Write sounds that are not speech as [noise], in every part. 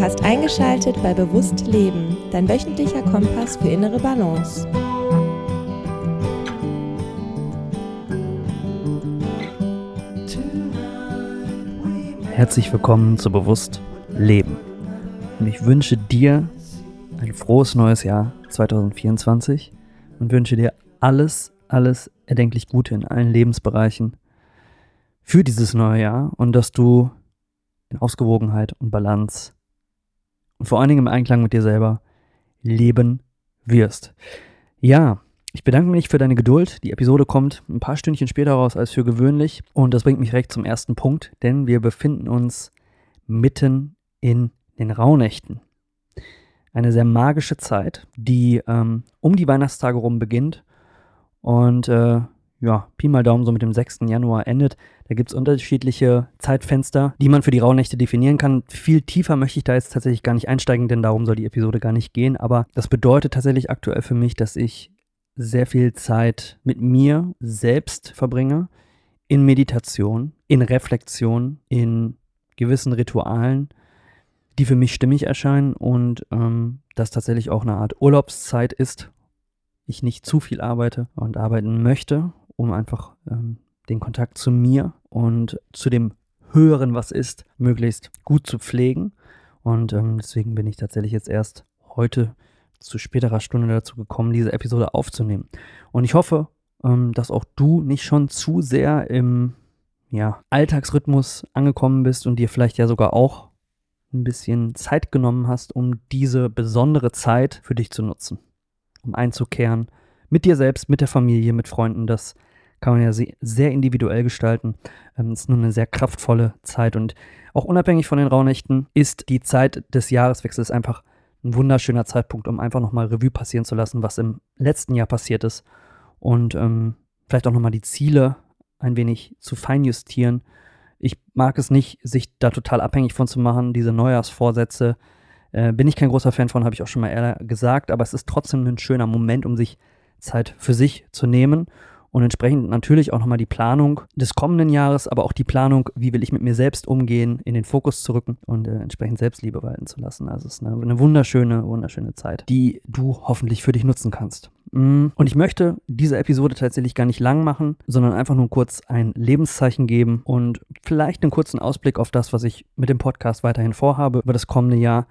Du hast eingeschaltet bei Bewusst Leben, dein wöchentlicher Kompass für innere Balance. Herzlich willkommen zu Bewusst Leben. Und ich wünsche dir ein frohes neues Jahr 2024 und wünsche dir alles, alles erdenklich Gute in allen Lebensbereichen für dieses neue Jahr und dass du in Ausgewogenheit und Balance und vor allen Dingen im Einklang mit dir selber leben wirst. Ja, ich bedanke mich für deine Geduld. Die Episode kommt ein paar Stündchen später raus als für gewöhnlich und das bringt mich recht zum ersten Punkt, denn wir befinden uns mitten in den Rauhnächten. Eine sehr magische Zeit, die ähm, um die Weihnachtstage rum beginnt und äh, ja, Pi mal Daumen so mit dem 6. Januar endet. Da gibt es unterschiedliche Zeitfenster, die man für die Rauhnächte definieren kann. Viel tiefer möchte ich da jetzt tatsächlich gar nicht einsteigen, denn darum soll die Episode gar nicht gehen. Aber das bedeutet tatsächlich aktuell für mich, dass ich sehr viel Zeit mit mir selbst verbringe, in Meditation, in Reflexion, in gewissen Ritualen, die für mich stimmig erscheinen und ähm, das tatsächlich auch eine Art Urlaubszeit ist. Ich nicht zu viel arbeite und arbeiten möchte um einfach ähm, den Kontakt zu mir und zu dem Höheren, was ist, möglichst gut zu pflegen. Und ähm, deswegen bin ich tatsächlich jetzt erst heute zu späterer Stunde dazu gekommen, diese Episode aufzunehmen. Und ich hoffe, ähm, dass auch du nicht schon zu sehr im ja, Alltagsrhythmus angekommen bist und dir vielleicht ja sogar auch ein bisschen Zeit genommen hast, um diese besondere Zeit für dich zu nutzen, um einzukehren mit dir selbst, mit der Familie, mit Freunden, das kann man ja sehr individuell gestalten. Ähm, es ist nur eine sehr kraftvolle Zeit und auch unabhängig von den Rauhnächten ist die Zeit des Jahreswechsels einfach ein wunderschöner Zeitpunkt, um einfach nochmal Revue passieren zu lassen, was im letzten Jahr passiert ist und ähm, vielleicht auch nochmal die Ziele ein wenig zu feinjustieren. Ich mag es nicht, sich da total abhängig von zu machen, diese Neujahrsvorsätze. Äh, bin ich kein großer Fan von, habe ich auch schon mal eher gesagt, aber es ist trotzdem ein schöner Moment, um sich Zeit für sich zu nehmen und entsprechend natürlich auch nochmal die Planung des kommenden Jahres, aber auch die Planung, wie will ich mit mir selbst umgehen, in den Fokus zu rücken und äh, entsprechend Selbstliebe walten zu lassen. Also es ist eine, eine, wunderschöne, wunderschöne Zeit, die du hoffentlich für dich nutzen kannst. Mm, und ich möchte diese Episode tatsächlich gar nicht lang machen, sondern einfach nur kurz ein Lebenszeichen geben und vielleicht einen kurzen Ausblick auf das, was ich mit dem Podcast weiterhin vorhabe über das kommende Jahr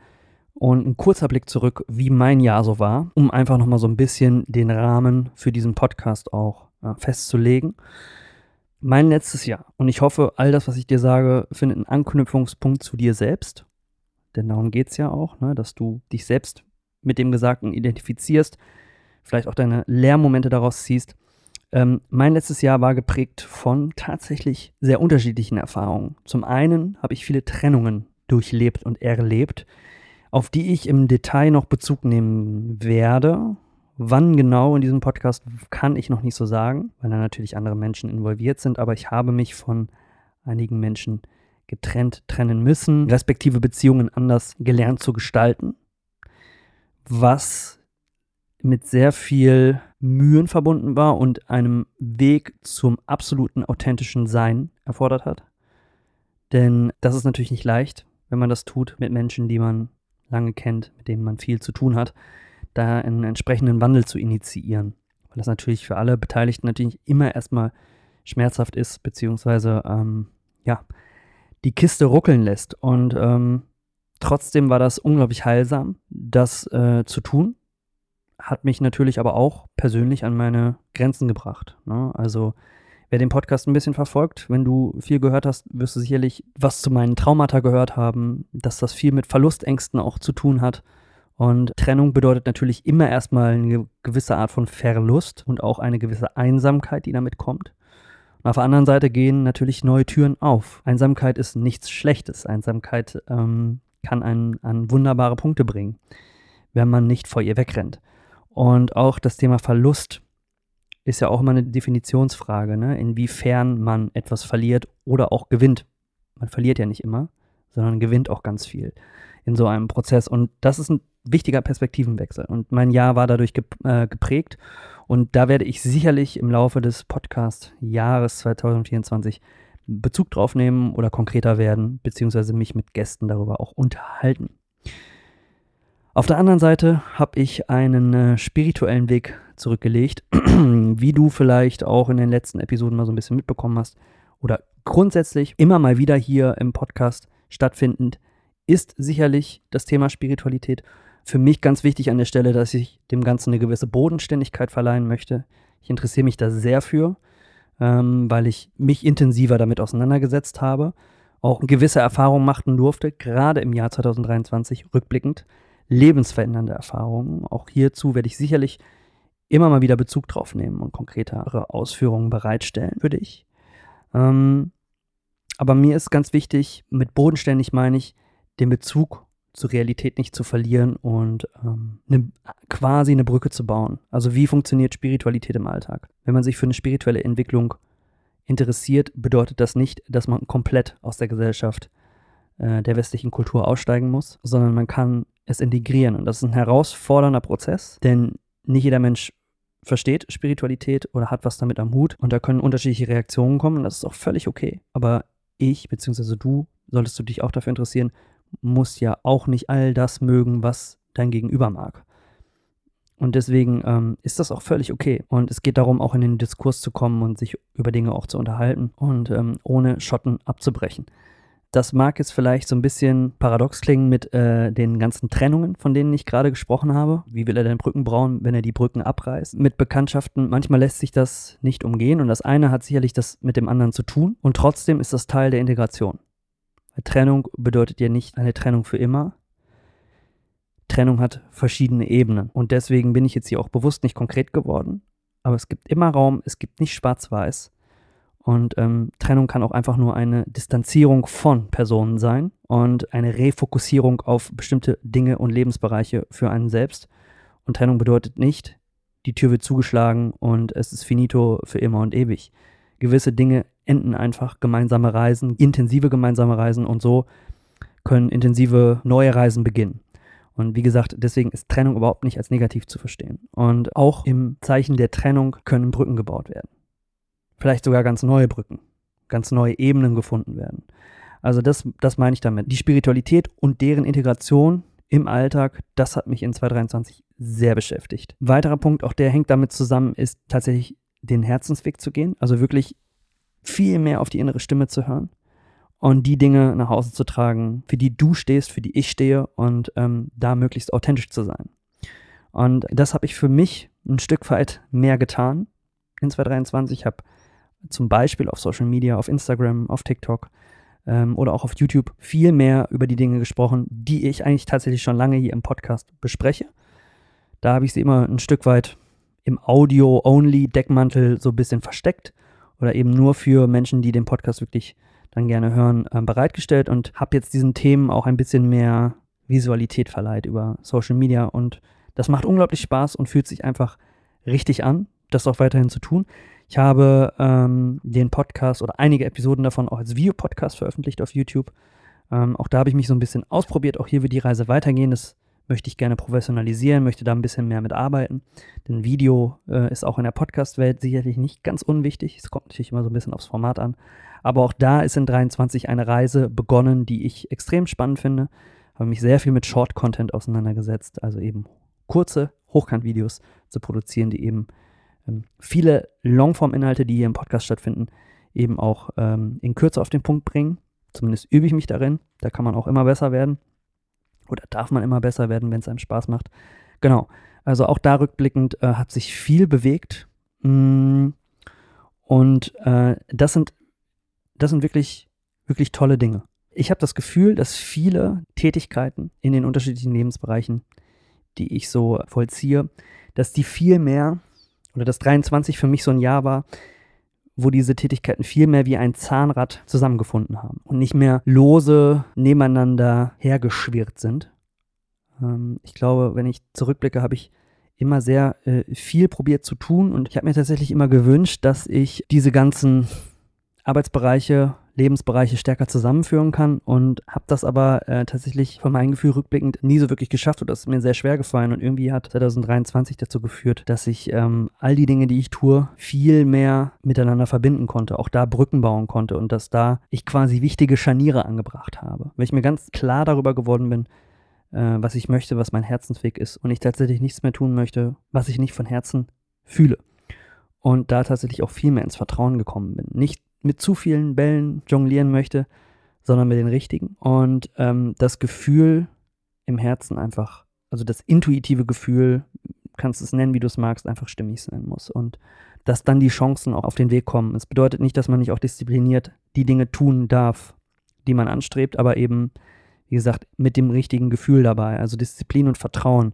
und ein kurzer Blick zurück, wie mein Jahr so war, um einfach nochmal so ein bisschen den Rahmen für diesen Podcast auch festzulegen. Mein letztes Jahr. Und ich hoffe, all das, was ich dir sage, findet einen Anknüpfungspunkt zu dir selbst. Denn darum geht es ja auch, ne, dass du dich selbst mit dem Gesagten identifizierst, vielleicht auch deine Lehrmomente daraus ziehst. Ähm, mein letztes Jahr war geprägt von tatsächlich sehr unterschiedlichen Erfahrungen. Zum einen habe ich viele Trennungen durchlebt und erlebt, auf die ich im Detail noch Bezug nehmen werde Wann genau in diesem Podcast kann ich noch nicht so sagen, weil da natürlich andere Menschen involviert sind, aber ich habe mich von einigen Menschen getrennt trennen müssen, respektive Beziehungen anders gelernt zu gestalten, was mit sehr viel Mühen verbunden war und einem Weg zum absoluten authentischen Sein erfordert hat. Denn das ist natürlich nicht leicht, wenn man das tut mit Menschen, die man lange kennt, mit denen man viel zu tun hat da einen entsprechenden Wandel zu initiieren. Weil das natürlich für alle Beteiligten natürlich immer erstmal schmerzhaft ist, beziehungsweise ähm, ja, die Kiste ruckeln lässt. Und ähm, trotzdem war das unglaublich heilsam, das äh, zu tun. Hat mich natürlich aber auch persönlich an meine Grenzen gebracht. Ne? Also wer den Podcast ein bisschen verfolgt, wenn du viel gehört hast, wirst du sicherlich was zu meinen Traumata gehört haben, dass das viel mit Verlustängsten auch zu tun hat. Und Trennung bedeutet natürlich immer erstmal eine gewisse Art von Verlust und auch eine gewisse Einsamkeit, die damit kommt. Und auf der anderen Seite gehen natürlich neue Türen auf. Einsamkeit ist nichts Schlechtes. Einsamkeit ähm, kann einen an wunderbare Punkte bringen, wenn man nicht vor ihr wegrennt. Und auch das Thema Verlust ist ja auch immer eine Definitionsfrage, ne? inwiefern man etwas verliert oder auch gewinnt. Man verliert ja nicht immer, sondern gewinnt auch ganz viel in so einem Prozess. Und das ist ein wichtiger Perspektivenwechsel. Und mein Jahr war dadurch äh, geprägt. Und da werde ich sicherlich im Laufe des Podcast-Jahres 2024 Bezug drauf nehmen oder konkreter werden, beziehungsweise mich mit Gästen darüber auch unterhalten. Auf der anderen Seite habe ich einen äh, spirituellen Weg zurückgelegt, [clears throat] wie du vielleicht auch in den letzten Episoden mal so ein bisschen mitbekommen hast oder grundsätzlich immer mal wieder hier im Podcast stattfindend, ist sicherlich das Thema Spiritualität. Für mich ganz wichtig an der Stelle, dass ich dem Ganzen eine gewisse Bodenständigkeit verleihen möchte. Ich interessiere mich da sehr für, ähm, weil ich mich intensiver damit auseinandergesetzt habe, auch gewisse Erfahrungen machen durfte, gerade im Jahr 2023 rückblickend. Lebensverändernde Erfahrungen. Auch hierzu werde ich sicherlich immer mal wieder Bezug drauf nehmen und konkretere Ausführungen bereitstellen für dich. Ähm, aber mir ist ganz wichtig, mit bodenständig meine ich, den Bezug zur Realität nicht zu verlieren und ähm, ne, quasi eine Brücke zu bauen. Also wie funktioniert Spiritualität im Alltag? Wenn man sich für eine spirituelle Entwicklung interessiert, bedeutet das nicht, dass man komplett aus der Gesellschaft äh, der westlichen Kultur aussteigen muss, sondern man kann es integrieren. Und das ist ein herausfordernder Prozess, denn nicht jeder Mensch versteht Spiritualität oder hat was damit am Hut und da können unterschiedliche Reaktionen kommen und das ist auch völlig okay. Aber ich, beziehungsweise du, solltest du dich auch dafür interessieren, musst ja auch nicht all das mögen, was dein Gegenüber mag. Und deswegen ähm, ist das auch völlig okay. Und es geht darum, auch in den Diskurs zu kommen und sich über Dinge auch zu unterhalten und ähm, ohne Schotten abzubrechen. Das mag jetzt vielleicht so ein bisschen paradox klingen mit äh, den ganzen Trennungen, von denen ich gerade gesprochen habe. Wie will er denn Brücken bauen, wenn er die Brücken abreißt? Mit Bekanntschaften, manchmal lässt sich das nicht umgehen und das eine hat sicherlich das mit dem anderen zu tun und trotzdem ist das Teil der Integration. Trennung bedeutet ja nicht eine Trennung für immer. Trennung hat verschiedene Ebenen und deswegen bin ich jetzt hier auch bewusst nicht konkret geworden. Aber es gibt immer Raum, es gibt nicht schwarz-weiß und ähm, Trennung kann auch einfach nur eine Distanzierung von Personen sein und eine Refokussierung auf bestimmte Dinge und Lebensbereiche für einen selbst. Und Trennung bedeutet nicht, die Tür wird zugeschlagen und es ist finito für immer und ewig. Gewisse Dinge enden einfach gemeinsame Reisen, intensive gemeinsame Reisen und so können intensive neue Reisen beginnen. Und wie gesagt, deswegen ist Trennung überhaupt nicht als negativ zu verstehen. Und auch im Zeichen der Trennung können Brücken gebaut werden vielleicht sogar ganz neue Brücken, ganz neue Ebenen gefunden werden. Also das, das meine ich damit. Die Spiritualität und deren Integration im Alltag, das hat mich in 2023 sehr beschäftigt. weiterer Punkt, auch der hängt damit zusammen, ist tatsächlich den Herzensweg zu gehen, also wirklich viel mehr auf die innere Stimme zu hören und die Dinge nach Hause zu tragen, für die du stehst, für die ich stehe und ähm, da möglichst authentisch zu sein. Und das habe ich für mich ein Stück weit mehr getan in 2023. Ich habe zum Beispiel auf Social Media, auf Instagram, auf TikTok ähm, oder auch auf YouTube viel mehr über die Dinge gesprochen, die ich eigentlich tatsächlich schon lange hier im Podcast bespreche. Da habe ich sie immer ein Stück weit im Audio-Only-Deckmantel so ein bisschen versteckt oder eben nur für Menschen, die den Podcast wirklich dann gerne hören, äh, bereitgestellt und habe jetzt diesen Themen auch ein bisschen mehr Visualität verleiht über Social Media und das macht unglaublich Spaß und fühlt sich einfach richtig an, das auch weiterhin zu tun. Ich habe ähm, den Podcast oder einige Episoden davon auch als Videopodcast veröffentlicht auf YouTube. Ähm, auch da habe ich mich so ein bisschen ausprobiert. Auch hier wird die Reise weitergehen. Das möchte ich gerne professionalisieren, möchte da ein bisschen mehr mitarbeiten. Denn Video äh, ist auch in der Podcast-Welt sicherlich nicht ganz unwichtig. Es kommt natürlich immer so ein bisschen aufs Format an. Aber auch da ist in 23 eine Reise begonnen, die ich extrem spannend finde. Habe mich sehr viel mit Short-Content auseinandergesetzt, also eben kurze Hochkant-Videos zu produzieren, die eben ähm, viele Longform-Inhalte, die hier im Podcast stattfinden, eben auch ähm, in Kürze auf den Punkt bringen. Zumindest übe ich mich darin. Da kann man auch immer besser werden. Oder darf man immer besser werden, wenn es einem Spaß macht. Genau. Also auch da rückblickend äh, hat sich viel bewegt. Mm, und äh, das sind, das sind wirklich, wirklich tolle Dinge. Ich habe das Gefühl, dass viele Tätigkeiten in den unterschiedlichen Lebensbereichen, die ich so vollziehe, dass die viel mehr oder dass 23 für mich so ein Jahr war, wo diese Tätigkeiten viel mehr wie ein Zahnrad zusammengefunden haben und nicht mehr lose nebeneinander hergeschwirrt sind. Ähm, ich glaube, wenn ich zurückblicke, habe ich immer sehr äh, viel probiert zu tun und ich habe mir tatsächlich immer gewünscht, dass ich diese ganzen Arbeitsbereiche Lebensbereiche stärker zusammenführen kann und habe das aber äh, tatsächlich von meinem Gefühl rückblickend nie so wirklich geschafft und das ist mir sehr schwer gefallen und irgendwie hat 2023 dazu geführt, dass ich ähm, all die Dinge, die ich tue, viel mehr miteinander verbinden konnte, auch da Brücken bauen konnte und dass da ich quasi wichtige Scharniere angebracht habe. Weil ich mir ganz klar darüber geworden bin, äh, was ich möchte, was mein Herzensweg ist und ich tatsächlich nichts mehr tun möchte, was ich nicht von Herzen fühle. Und da tatsächlich auch viel mehr ins Vertrauen gekommen bin. Nicht mit zu vielen Bällen jonglieren möchte, sondern mit den richtigen. Und ähm, das Gefühl im Herzen einfach, also das intuitive Gefühl, kannst es nennen, wie du es magst, einfach stimmig sein muss. Und dass dann die Chancen auch auf den Weg kommen. Es bedeutet nicht, dass man nicht auch diszipliniert die Dinge tun darf, die man anstrebt, aber eben, wie gesagt, mit dem richtigen Gefühl dabei. Also Disziplin und Vertrauen.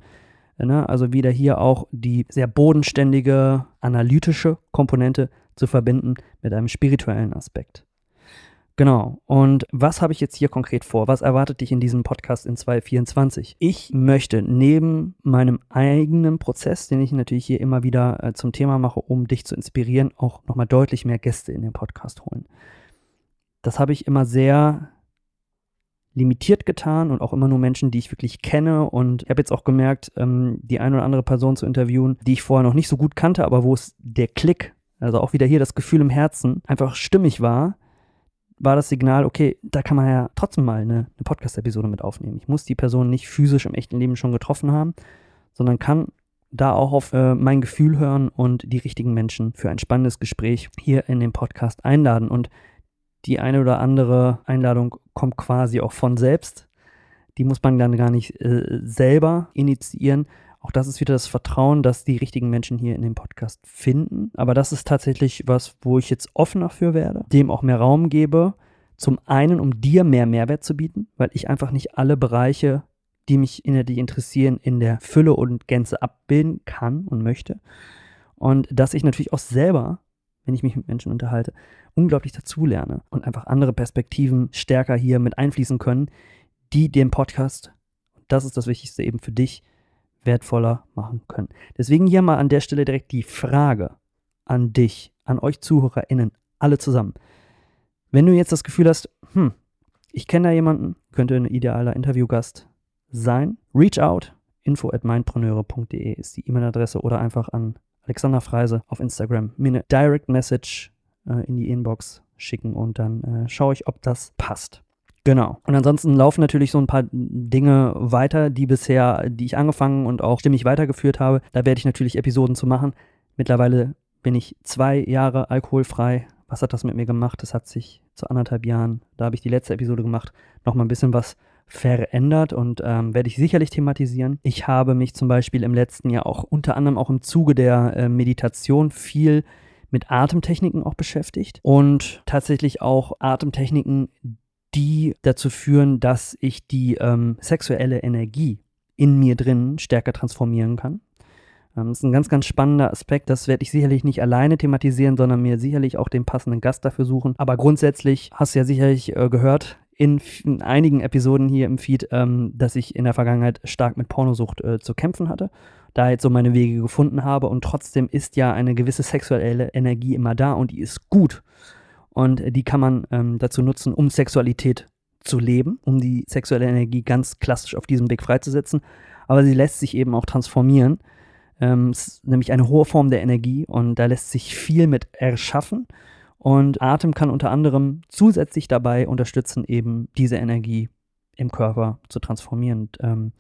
Ne? Also wieder hier auch die sehr bodenständige, analytische Komponente zu verbinden mit einem spirituellen Aspekt. Genau. Und was habe ich jetzt hier konkret vor? Was erwartet dich in diesem Podcast in 2024? Ich möchte neben meinem eigenen Prozess, den ich natürlich hier immer wieder äh, zum Thema mache, um dich zu inspirieren, auch nochmal deutlich mehr Gäste in den Podcast holen. Das habe ich immer sehr limitiert getan und auch immer nur Menschen, die ich wirklich kenne. Und ich habe jetzt auch gemerkt, ähm, die eine oder andere Person zu interviewen, die ich vorher noch nicht so gut kannte, aber wo es der Klick, also auch wieder hier das Gefühl im Herzen, einfach stimmig war war das Signal, okay, da kann man ja trotzdem mal eine, eine Podcast-Episode mit aufnehmen. Ich muss die Person nicht physisch im echten Leben schon getroffen haben, sondern kann da auch auf äh, mein Gefühl hören und die richtigen Menschen für ein spannendes Gespräch hier in den Podcast einladen. Und die eine oder andere Einladung kommt quasi auch von selbst. Die muss man dann gar nicht äh, selber initiieren, auch das ist wieder das Vertrauen, dass die richtigen Menschen hier in dem Podcast finden. Aber das ist tatsächlich was, wo ich jetzt offener für werde, dem auch mehr Raum gebe. Zum einen, um dir mehr Mehrwert zu bieten, weil ich einfach nicht alle Bereiche, die mich inhaltlich interessieren, in der Fülle und Gänze abbilden kann und möchte. Und dass ich natürlich auch selber, wenn ich mich mit Menschen unterhalte, unglaublich dazulerne und einfach andere Perspektiven stärker hier mit einfließen können, die den Podcast, das ist das Wichtigste eben für dich, wertvoller machen können. Deswegen hier mal an der Stelle direkt die Frage an dich, an euch ZuhörerInnen, alle zusammen. Wenn du jetzt das Gefühl hast, hm, ich kenne da jemanden, könnte ein idealer Interviewgast sein, reach out, info at mindpreneure.de ist die E-Mail-Adresse oder einfach an Alexander Freise auf Instagram mir eine Direct Message äh, in die Inbox schicken und dann äh, schaue ich, ob das passt. Genau. Und ansonsten laufen natürlich so ein paar Dinge weiter, die bisher, die ich angefangen und auch stimmig weitergeführt habe. Da werde ich natürlich Episoden zu machen. Mittlerweile bin ich zwei Jahre alkoholfrei. Was hat das mit mir gemacht? Das hat sich zu anderthalb Jahren, da habe ich die letzte Episode gemacht, nochmal ein bisschen was verändert und ähm, werde ich sicherlich thematisieren. Ich habe mich zum Beispiel im letzten Jahr auch unter anderem auch im Zuge der äh, Meditation viel mit Atemtechniken auch beschäftigt und tatsächlich auch Atemtechniken, die dazu führen, dass ich die ähm, sexuelle Energie in mir drin stärker transformieren kann. Ähm, das ist ein ganz, ganz spannender Aspekt. Das werde ich sicherlich nicht alleine thematisieren, sondern mir sicherlich auch den passenden Gast dafür suchen. Aber grundsätzlich hast du ja sicherlich äh, gehört, in, in, einigen Episoden hier im Feed, ähm, dass ich in der Vergangenheit stark mit Pornosucht äh, zu kämpfen hatte, da jetzt so meine Wege gefunden habe und trotzdem ist ja eine gewisse sexuelle Energie immer da und die ist gut. Und die kann man ähm, dazu nutzen, um Sexualität zu leben, um die sexuelle Energie ganz klassisch auf diesem Weg freizusetzen. Aber sie lässt sich eben auch transformieren. Ähm, es ist nämlich eine hohe Form der Energie und da lässt sich viel mit erschaffen. Und Atem kann unter anderem zusätzlich dabei unterstützen, eben diese Energie im Körper zu transformieren. Und, ähm,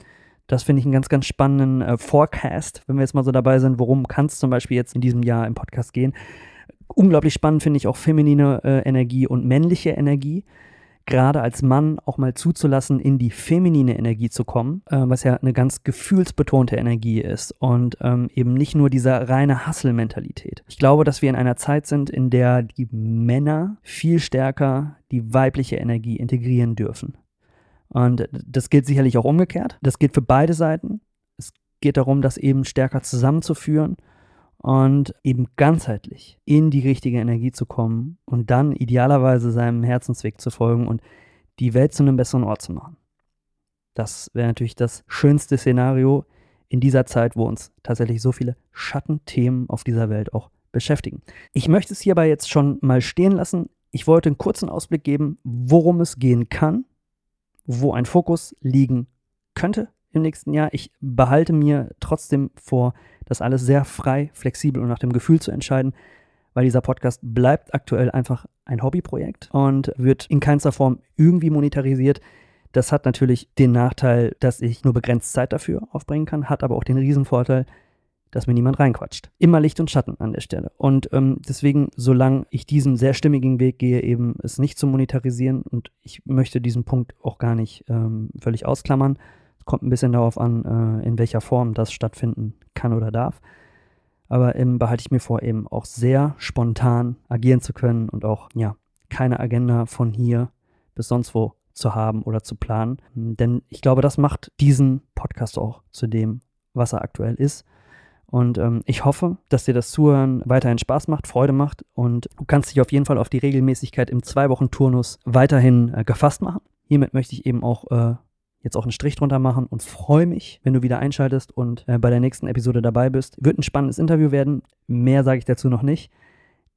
das finde ich einen ganz, ganz spannenden äh, Forecast, wenn wir jetzt mal so dabei sind, worum kann es zum Beispiel jetzt in diesem Jahr im Podcast gehen. Unglaublich spannend finde ich auch feminine äh, Energie und männliche Energie. Gerade als Mann auch mal zuzulassen, in die feminine Energie zu kommen, äh, was ja eine ganz gefühlsbetonte Energie ist und ähm, eben nicht nur diese reine Hustle-Mentalität. Ich glaube, dass wir in einer Zeit sind, in der die Männer viel stärker die weibliche Energie integrieren dürfen. Und das gilt sicherlich auch umgekehrt. Das gilt für beide Seiten. Es geht darum, das eben stärker zusammenzuführen und eben ganzheitlich in die richtige Energie zu kommen und dann idealerweise seinem Herzensweg zu folgen und die Welt zu einem besseren Ort zu machen. Das wäre natürlich das schönste Szenario in dieser Zeit, wo uns tatsächlich so viele Schattenthemen auf dieser Welt auch beschäftigen. Ich möchte es hierbei jetzt schon mal stehen lassen. Ich wollte einen kurzen Ausblick geben, worum es gehen kann, wo ein Fokus liegen könnte im nächsten Jahr. Ich behalte mir trotzdem vor, das alles sehr frei, flexibel und nach dem Gefühl zu entscheiden, weil dieser Podcast bleibt aktuell einfach ein Hobbyprojekt und wird in keinster Form irgendwie monetarisiert. Das hat natürlich den Nachteil, dass ich nur begrenzt Zeit dafür aufbringen kann, hat aber auch den Riesenvorteil, dass mir niemand reinquatscht. Immer Licht und Schatten an der Stelle. Und ähm, deswegen, solange ich diesen sehr stimmigen Weg gehe, eben es nicht zu monetarisieren und ich möchte diesen Punkt auch gar nicht ähm, völlig ausklammern. Kommt ein bisschen darauf an, äh, in welcher Form das stattfinden kann oder darf. Aber ähm, behalte ich mir vor, eben auch sehr spontan agieren zu können und auch, ja, keine Agenda von hier bis sonst wo zu haben oder zu planen. Denn ich glaube, das macht diesen Podcast auch zu dem, was er aktuell ist. Und ähm, ich hoffe, dass dir das Zuhören weiterhin Spaß macht, Freude macht und du kannst dich auf jeden Fall auf die Regelmäßigkeit im Zwei-Wochen-Turnus weiterhin äh, gefasst machen. Hiermit möchte ich eben auch äh, jetzt auch einen Strich drunter machen und freue mich, wenn du wieder einschaltest und äh, bei der nächsten Episode dabei bist. Wird ein spannendes Interview werden. Mehr sage ich dazu noch nicht.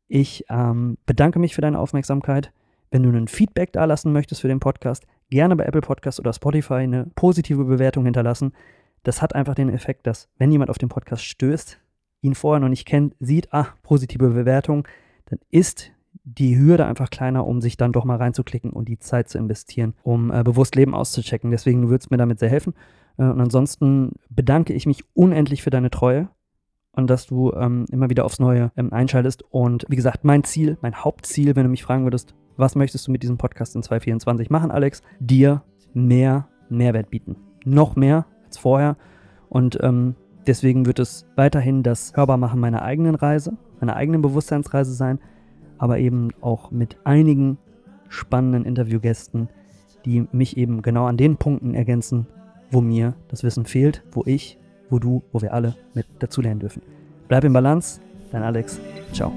Ich ähm, bedanke mich für deine Aufmerksamkeit. Wenn du ein Feedback da lassen möchtest für den Podcast, gerne bei Apple Podcast oder Spotify eine positive Bewertung hinterlassen das hat einfach den Effekt, dass wenn jemand auf den Podcast stößt, ihn vorher noch nicht kennt, sieht, ah, positive Bewertung, dann ist die Hürde einfach kleiner, um sich dann doch mal reinzuklicken und die Zeit zu investieren, um äh, bewusst Leben auszuchecken. Deswegen würde es mir damit sehr helfen. Äh, und ansonsten bedanke ich mich unendlich für deine Treue und dass du ähm, immer wieder aufs Neue ähm, einschaltest. Und wie gesagt, mein Ziel, mein Hauptziel, wenn du mich fragen würdest, was möchtest du mit diesem Podcast in 2024 machen, Alex? Dir mehr Mehrwert bieten. Noch mehr als vorher. Und ähm, deswegen wird es weiterhin das Hörbarmachen meiner eigenen Reise, meiner eigenen Bewusstseinsreise sein, aber eben auch mit einigen spannenden Interviewgästen, die mich eben genau an den Punkten ergänzen, wo mir das Wissen fehlt, wo ich, wo du, wo wir alle mit dazulernen dürfen. Bleib im Balance, dein Alex. Ciao.